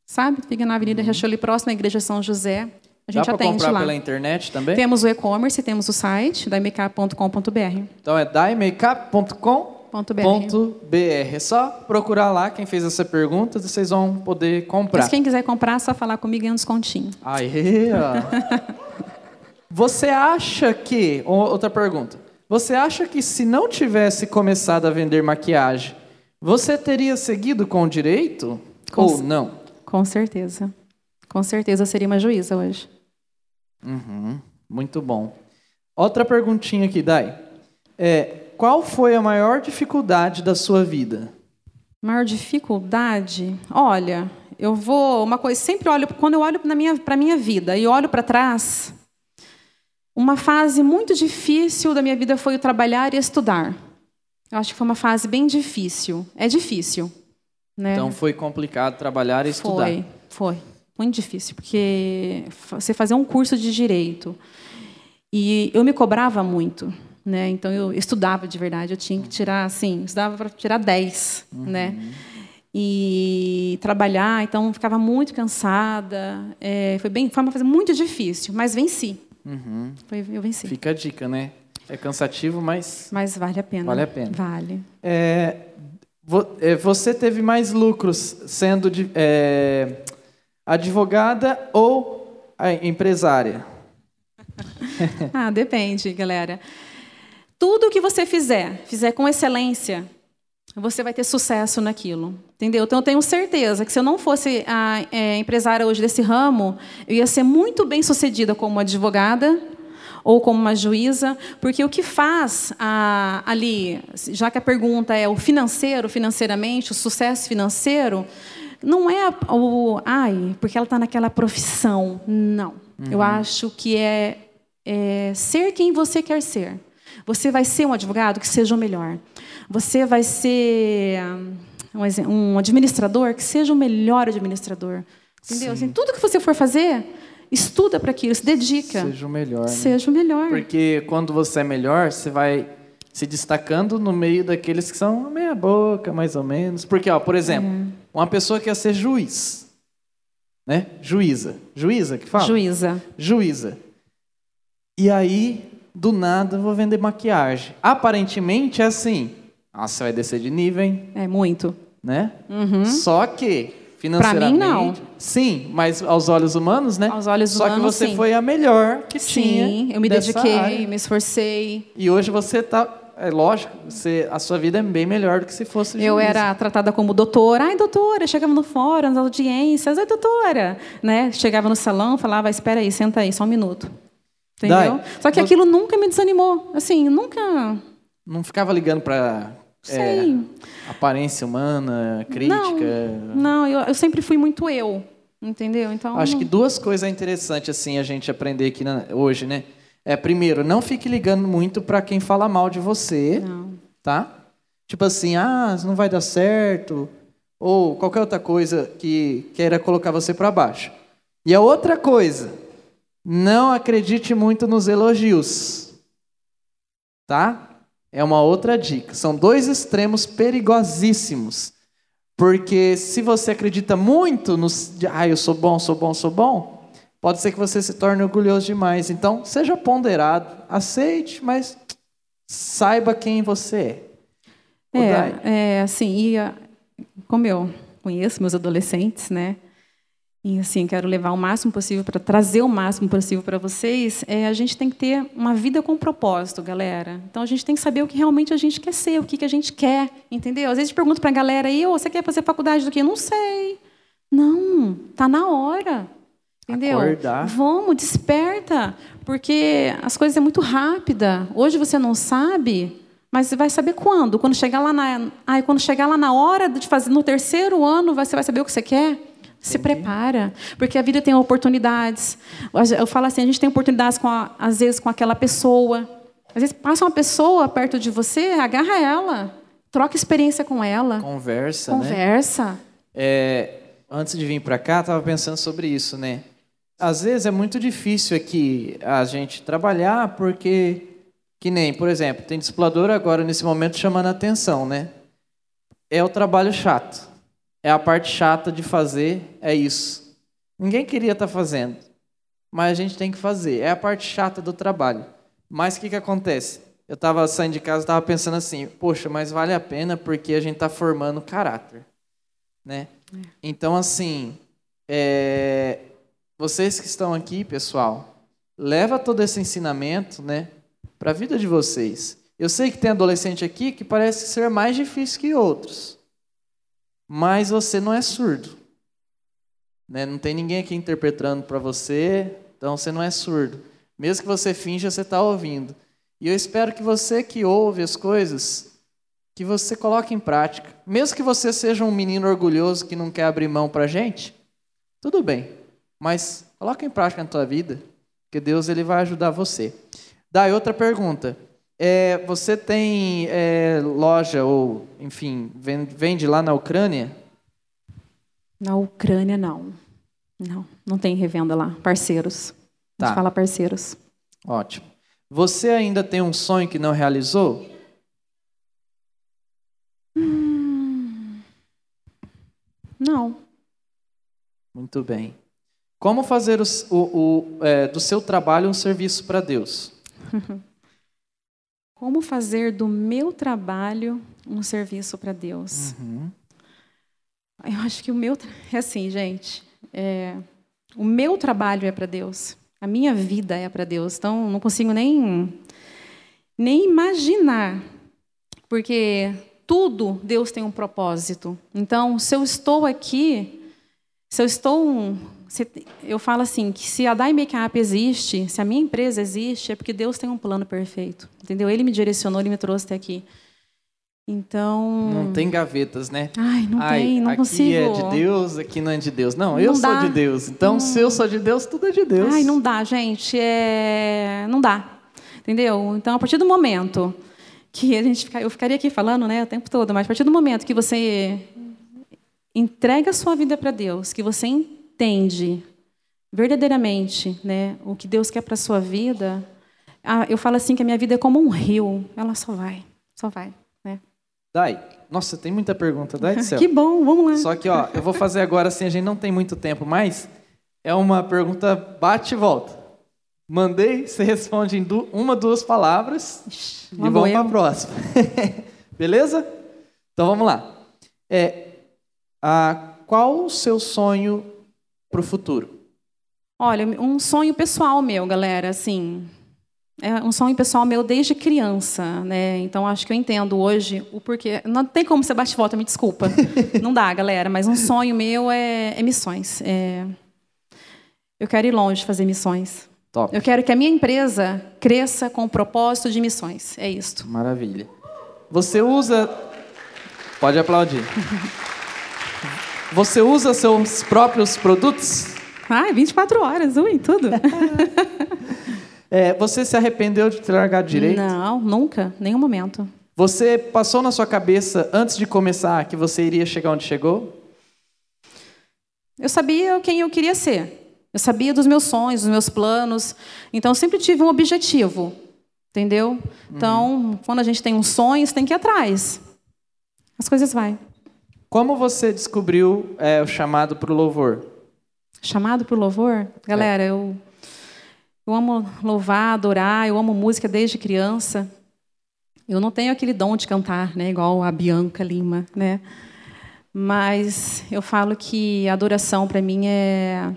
sabe? Fica na Avenida uhum. Riachuelo, próximo à Igreja São José. A gente Dá atende comprar lá. pela internet também? Temos o e-commerce, temos o site, daimakeup.com.br. Então é daimakeup.com.br .br. É só procurar lá quem fez essa pergunta, vocês vão poder comprar. Mas quem quiser comprar, é só falar comigo e um descontinho. Ó. [LAUGHS] Você acha que... Outra pergunta. Você acha que se não tivesse começado a vender maquiagem, você teria seguido com o direito com ou não? Com certeza. Com certeza seria uma juíza hoje. Uhum. Muito bom. Outra perguntinha aqui, Dai. É, qual foi a maior dificuldade da sua vida? Maior dificuldade? Olha, eu vou uma coisa, sempre olho quando eu olho para minha para minha vida e olho para trás, uma fase muito difícil da minha vida foi o trabalhar e estudar. Eu acho que foi uma fase bem difícil. É difícil, né? Então foi complicado trabalhar e estudar. Foi, foi muito difícil, porque você fazer um curso de direito e eu me cobrava muito. Né? Então eu estudava de verdade, eu tinha que tirar assim, estudava para tirar 10, uhum. né? E trabalhar, então ficava muito cansada. É, foi bem, foi uma fase muito difícil, mas venci. Uhum. Foi, eu venci. Fica a dica, né? É cansativo, mas mas vale a pena. Vale a pena. Vale. É, é você teve mais lucros sendo de, é, advogada ou empresária? [LAUGHS] ah, depende, galera. Tudo que você fizer, fizer com excelência, você vai ter sucesso naquilo. Entendeu? Então, eu tenho certeza que se eu não fosse a é, empresária hoje desse ramo, eu ia ser muito bem sucedida como advogada ou como uma juíza, porque o que faz a, ali, já que a pergunta é o financeiro, financeiramente, o sucesso financeiro, não é o, ai, porque ela está naquela profissão. Não. Uhum. Eu acho que é, é ser quem você quer ser. Você vai ser um advogado que seja o melhor. Você vai ser um administrador que seja o melhor administrador. Entendeu? Assim, tudo que você for fazer, estuda para aquilo, se dedica. Seja o melhor. Né? Seja o melhor. Porque quando você é melhor, você vai se destacando no meio daqueles que são meia boca, mais ou menos. Porque, ó, por exemplo, é. uma pessoa que quer ser juiz, né? Juíza. Juíza que fala? Juíza. Juíza. E aí do nada vou vender maquiagem. Aparentemente é assim. Nossa, vai descer de nível, hein? É muito. Né? Uhum. Só que financeiramente, pra mim, não. sim, mas aos olhos humanos, né? Aos olhos Só humanos, que você sim. foi a melhor que sim, tinha. Sim, eu me dediquei, área. me esforcei. E hoje você tá é lógico, você, a sua vida é bem melhor do que se fosse juíza. Eu era tratada como doutora. Ai, doutora. Chegava no fórum, nas audiências. Ai, doutora. Né? Chegava no salão, falava, espera aí, senta aí, só um minuto. Entendeu? Dai, Só que aquilo nunca me desanimou. Assim, nunca. Não ficava ligando para é, aparência humana, crítica. Não, não eu, eu, sempre fui muito eu. Entendeu? Então. Acho que duas coisas é interessantes assim a gente aprender aqui na, hoje, né? É primeiro, não fique ligando muito para quem fala mal de você, não. tá? Tipo assim, ah, não vai dar certo, ou qualquer outra coisa que queira colocar você para baixo. E a outra coisa, não acredite muito nos elogios. Tá? É uma outra dica. São dois extremos perigosíssimos. Porque se você acredita muito nos. Ah, eu sou bom, sou bom, sou bom, pode ser que você se torne orgulhoso demais. Então, seja ponderado, aceite, mas saiba quem você é. É, é assim, e como eu conheço meus adolescentes, né? E assim, quero levar o máximo possível para trazer o máximo possível para vocês. É, a gente tem que ter uma vida com propósito, galera. Então a gente tem que saber o que realmente a gente quer ser, o que, que a gente quer, entendeu? Às vezes pergunto para a galera aí, oh, você quer fazer faculdade do quê? Não sei. Não, tá na hora. Entendeu? Acordar. Vamos, desperta, porque as coisas é muito rápida. Hoje você não sabe, mas você vai saber quando? Quando chegar lá na, ai, quando chegar lá na hora de fazer no terceiro ano, você vai saber o que você quer. Se prepara, porque a vida tem oportunidades. Eu falo assim, a gente tem oportunidades com a, às vezes com aquela pessoa. Às vezes passa uma pessoa perto de você, agarra ela, troca experiência com ela. Conversa, né? Conversa. É, antes de vir para cá, estava pensando sobre isso, né? Às vezes é muito difícil aqui a gente trabalhar porque, que nem, por exemplo, tem discipulador agora nesse momento chamando a atenção, né? É o trabalho chato. É a parte chata de fazer, é isso. Ninguém queria estar fazendo, mas a gente tem que fazer. É a parte chata do trabalho. Mas o que, que acontece? Eu estava saindo de casa, estava pensando assim, poxa, mas vale a pena porque a gente está formando caráter, né? Então, assim, é... vocês que estão aqui, pessoal, leva todo esse ensinamento, né, para a vida de vocês. Eu sei que tem adolescente aqui que parece ser mais difícil que outros mas você não é surdo. Né? Não tem ninguém aqui interpretando para você, então você não é surdo. Mesmo que você finja, você está ouvindo. E eu espero que você que ouve as coisas, que você coloque em prática. Mesmo que você seja um menino orgulhoso que não quer abrir mão para gente, tudo bem. Mas coloque em prática na tua vida, que Deus ele vai ajudar você. Daí outra pergunta. É, você tem é, loja ou, enfim, vende lá na Ucrânia? Na Ucrânia, não. Não, não tem revenda lá. Parceiros. A gente Tá. fala parceiros. Ótimo. Você ainda tem um sonho que não realizou? Não. Muito bem. Como fazer o, o, o, é, do seu trabalho um serviço para Deus? [LAUGHS] Como fazer do meu trabalho um serviço para Deus? Uhum. Eu acho que o meu. É assim, gente. é, o meu trabalho é para Deus. A minha vida é para Deus. Então, não consigo nem, nem imaginar. Porque tudo Deus tem um propósito. Então, se eu estou aqui, se eu estou. um- eu falo assim: que se a Dai Makeup existe, se a minha empresa existe, é porque Deus tem um plano perfeito. Entendeu? Ele me direcionou, ele me trouxe até aqui. Então. Não tem gavetas, né? Ai, não Ai, tem, não aqui consigo. é de Deus, aqui não é de Deus. Não, eu Não sou dá. de Deus. Então, se eu sou de Deus, tudo é de Deus. Ai, não dá, gente. É... Não dá. Entendeu? Então, a partir do momento que a gente fica... eu ficaria aqui falando, né, o tempo todo, mas a partir do momento que você entrega a sua vida para Deus, que você entende verdadeiramente, né, o que Deus quer para sua vida, eu falo assim que a minha vida é como um rio, ela só vai, só vai, né? Dai, nossa, tem muita pergunta, Dai do [LAUGHS] céu. Que bom, vamos lá. Só que, ó, eu vou fazer agora assim, a gente não tem muito tempo mais. É uma pergunta bate e volta. Mandei, você responde em du- uma, duas palavras Ixi, e vamos para a próxima. [LAUGHS] Beleza? Então vamos lá. É, a, qual o seu sonho para o futuro? Olha, um sonho pessoal meu, galera, assim, é um sonho pessoal meu desde criança, né? Então acho que eu entendo hoje o porquê. Não tem como você bate volta, me desculpa. [LAUGHS] Não dá, galera, mas um sonho meu é, é missões. É- Eu quero ir longe fazer missões. Top. Eu quero que a minha empresa cresça com o propósito de missões. É isto. Maravilha. Você usa. Pode aplaudir. [LAUGHS] Você usa seus próprios produtos? Ai, 24 horas, ui, tudo. [LAUGHS] É, você se arrependeu de ter largado direito? Não, nunca, nenhum momento. Você passou na sua cabeça, antes de começar, que você iria chegar onde chegou? Eu sabia quem eu queria ser. Eu sabia dos meus sonhos, dos meus planos. Então, eu sempre tive um objetivo. Entendeu? Então, quando a gente tem um sonho, você tem que ir atrás. As coisas vai. Como você descobriu é, o chamado para o louvor? Chamado para o louvor? Galera, eu, eu amo louvar, adorar, eu amo música desde criança. Eu não tenho aquele dom de cantar, né, igual a Bianca Lima, né? Mas eu falo que a adoração para mim é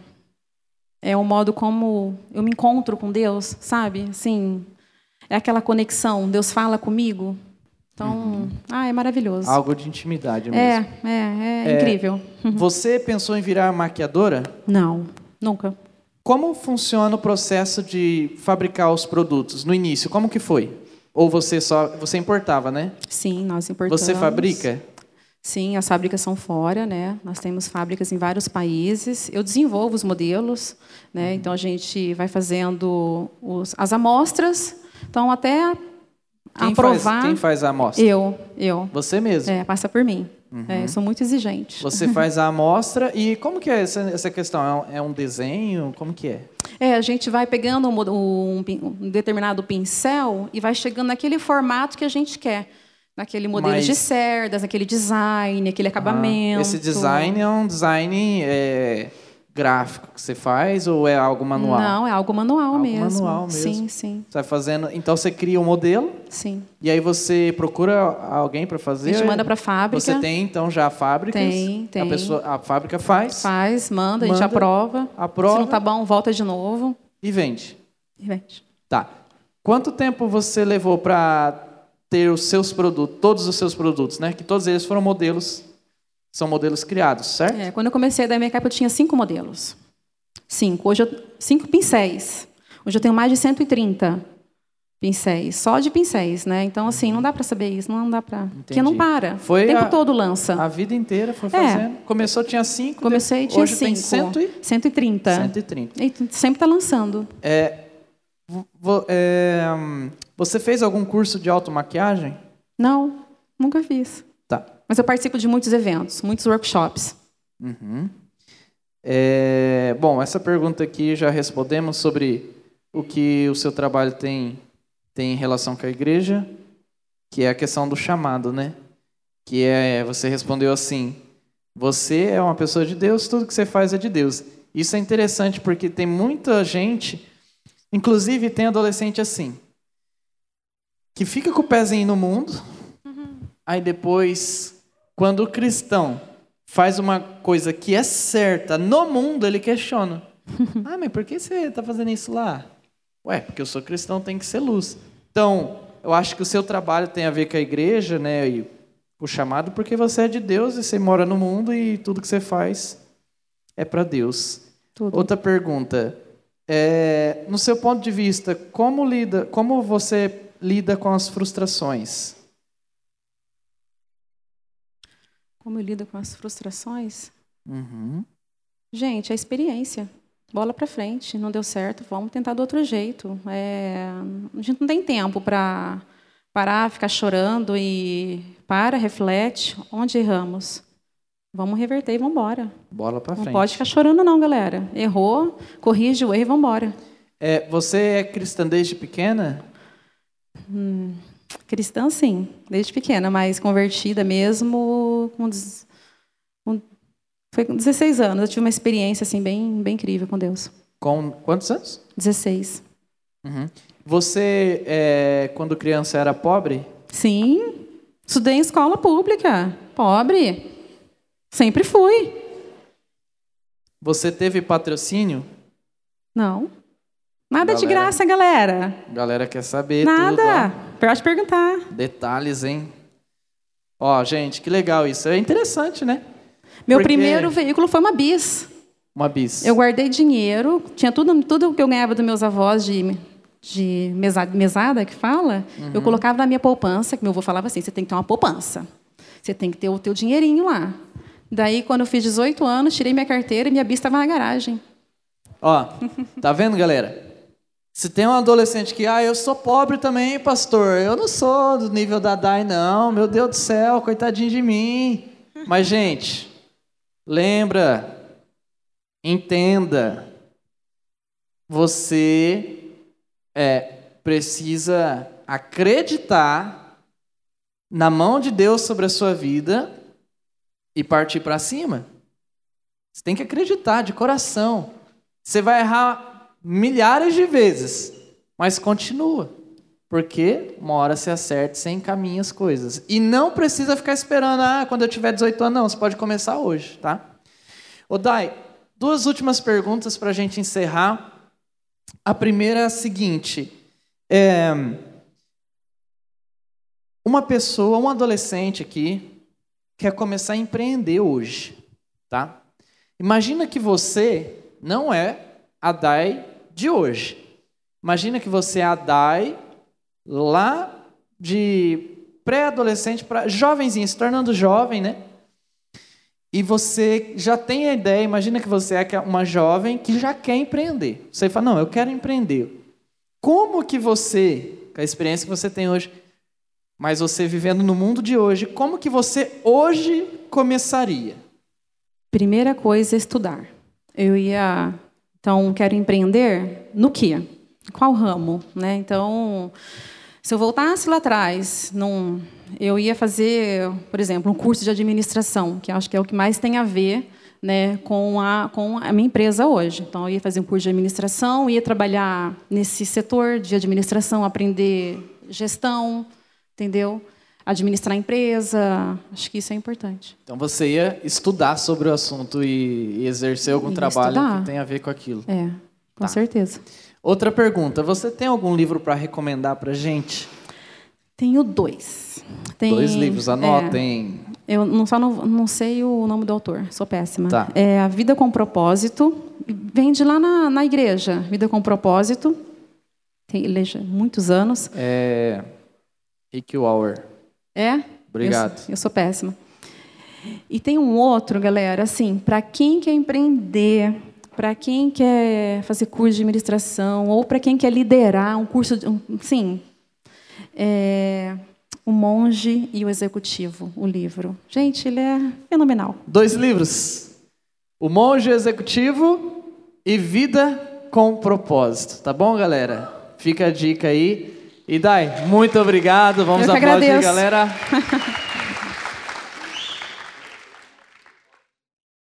é um modo como eu me encontro com Deus, sabe? Assim, é aquela conexão. Deus fala comigo. Então, ah, é maravilhoso. Algo de intimidade mesmo. É, é, é, incrível. Você pensou em virar maquiadora? Não, nunca. Como funciona o processo de fabricar os produtos no início? Como que foi? Ou você só você importava, né? Sim, nós importamos. Você fabrica? Sim, as fábricas são fora, né? Nós temos fábricas em vários países. Eu desenvolvo os modelos, né? Então a gente vai fazendo os, as amostras. Então até quem aprovar. Faz, quem faz a amostra? Eu, eu. Você mesmo? É, passa por mim. Uhum. É, eu sou muito exigente. Você [LAUGHS] faz a amostra e como que é essa, essa questão? É um, é um desenho? Como que é? É, a gente vai pegando um, um, um, determinado pincel e vai chegando naquele formato que a gente quer. Naquele modelo Mas... de cerdas, naquele design, aquele acabamento. Ah, esse design é um design é, gráfico que você faz ou é algo manual? Não, é algo manual algo mesmo. manual mesmo. Sim, sim. Você vai fazendo, então você cria um modelo? Sim. E aí você procura alguém para fazer? A gente manda para a fábrica. Você tem então já fábricas? Tem, tem. A pessoa, a fábrica faz? Faz, manda, manda, a gente aprova. Aprova. Se não tá bom, volta de novo. E vende. E vende. Tá. Quanto tempo você levou para ter os seus produtos, todos os seus produtos, né? Que todos eles foram modelos, são modelos criados, certo? É, quando eu comecei a dar minha capa, eu tinha cinco modelos. Cinco. Hoje eu, cinco pincéis. Hoje eu tenho mais de 130 pincéis, só de pincéis, né? Então assim, não dá para saber isso, não dá para, porque não para. Foi o tempo a, todo lança. A vida inteira foi fazendo. É. Começou tinha cinco. Comecei tinha hoje cinco. Tem cento e... 130. 130. E sempre está lançando. É, é, você fez algum curso de automaquiagem? Não, nunca fiz. Mas eu participo de muitos eventos, muitos workshops. Uhum. É, bom, essa pergunta aqui já respondemos sobre o que o seu trabalho tem, tem em relação com a igreja, que é a questão do chamado, né? Que é, você respondeu assim, você é uma pessoa de Deus, tudo que você faz é de Deus. Isso é interessante porque tem muita gente, inclusive tem adolescente assim, que fica com o pezinho no mundo, uhum. aí depois, quando o cristão faz uma coisa que é certa no mundo, ele questiona. [LAUGHS] ah, mas por que você está fazendo isso lá? Ué, porque eu sou cristão, tem que ser luz. Então, eu acho que o seu trabalho tem a ver com a igreja, né? E o chamado, porque você é de Deus e você mora no mundo e tudo que você faz é para Deus. Tudo. Outra pergunta. É, no seu ponto de vista, como lida, como você lida com as frustrações? Como eu lido com as frustrações? Uhum. Gente, a experiência. Bola para frente. Não deu certo, vamos tentar do outro jeito. É, a gente não tem tempo para parar, ficar chorando e para, reflete. Onde erramos? Vamos reverter e vamos embora. Bola para frente. Não pode ficar chorando não, galera. Errou, corrige o erro e vamos embora. É, você é cristã desde pequena? Hum, cristã, sim, desde pequena, mas convertida mesmo com, com, foi com 16 anos. Eu tive uma experiência assim bem, bem incrível com Deus. Com quantos anos? 16. Uhum. Você, é, quando criança, era pobre? Sim. Estudei em escola pública. Pobre. Sempre fui. Você teve patrocínio? Não. Nada galera, de graça, galera. Galera quer saber Nada. tudo. Pode perguntar. Detalhes, hein? Ó, gente, que legal isso. É interessante, né? Meu Porque... primeiro veículo foi uma bis. Uma bis. Eu guardei dinheiro, tinha tudo, tudo que eu ganhava dos meus avós de, de mesada, mesada que fala, uhum. eu colocava na minha poupança, que meu avô falava assim, você tem que ter uma poupança. Você tem que ter o teu dinheirinho lá. Daí, quando eu fiz 18 anos, tirei minha carteira e minha bis estava na garagem. Ó, tá vendo, galera? Se tem um adolescente que, ah, eu sou pobre também, pastor, eu não sou do nível da Dai, não, meu Deus do céu, coitadinho de mim. Mas, gente, lembra, entenda, você é, precisa acreditar na mão de Deus sobre a sua vida e partir para cima. Você tem que acreditar de coração. Você vai errar milhares de vezes, mas continua. Porque uma hora se acerta, você encaminha as coisas. E não precisa ficar esperando, ah, quando eu tiver 18 anos, não. Você pode começar hoje, tá? Dai, duas últimas perguntas para a gente encerrar. A primeira é a seguinte: é, uma pessoa, um adolescente aqui, quer começar a empreender hoje, tá? Imagina que você não é a Dai de hoje. Imagina que você é a Dai lá de pré-adolescente para jovenzinho, se tornando jovem, né? E você já tem a ideia, imagina que você é uma jovem que já quer empreender. Você fala, não, eu quero empreender. Como que você, com a experiência que você tem hoje, mas você vivendo no mundo de hoje, como que você hoje começaria? Primeira coisa é estudar. Eu ia, então, quero empreender no quê? Qual ramo, né? Então, se eu voltasse lá atrás, num, eu ia fazer, por exemplo, um curso de administração, que acho que é o que mais tem a ver né, com, a, com a minha empresa hoje. Então, eu ia fazer um curso de administração, ia trabalhar nesse setor de administração, aprender gestão, entendeu? Administrar a empresa, acho que isso é importante. Então, você ia estudar sobre o assunto e, e exercer algum ia trabalho estudar. que tenha a ver com aquilo. É, com tá. certeza. Outra pergunta, você tem algum livro para recomendar para gente? Tenho dois. Tem, dois livros, anotem. É, eu não, só não, não sei o nome do autor, sou péssima. Tá. É A Vida com Propósito. Vem de lá na, na igreja. Vida com Propósito. Tem muitos anos. É. Rick Hour. É? Obrigado. Eu, eu sou péssima. E tem um outro, galera, assim, para quem quer empreender, para quem quer fazer curso de administração, ou para quem quer liderar um curso, de, um, sim, é, o Monge e o Executivo, o livro. Gente, ele é fenomenal. Dois livros. O Monge Executivo e Vida com Propósito. Tá bom, galera? Fica a dica aí. E Dai, muito obrigado. Vamos aplaudir, galera. [LAUGHS]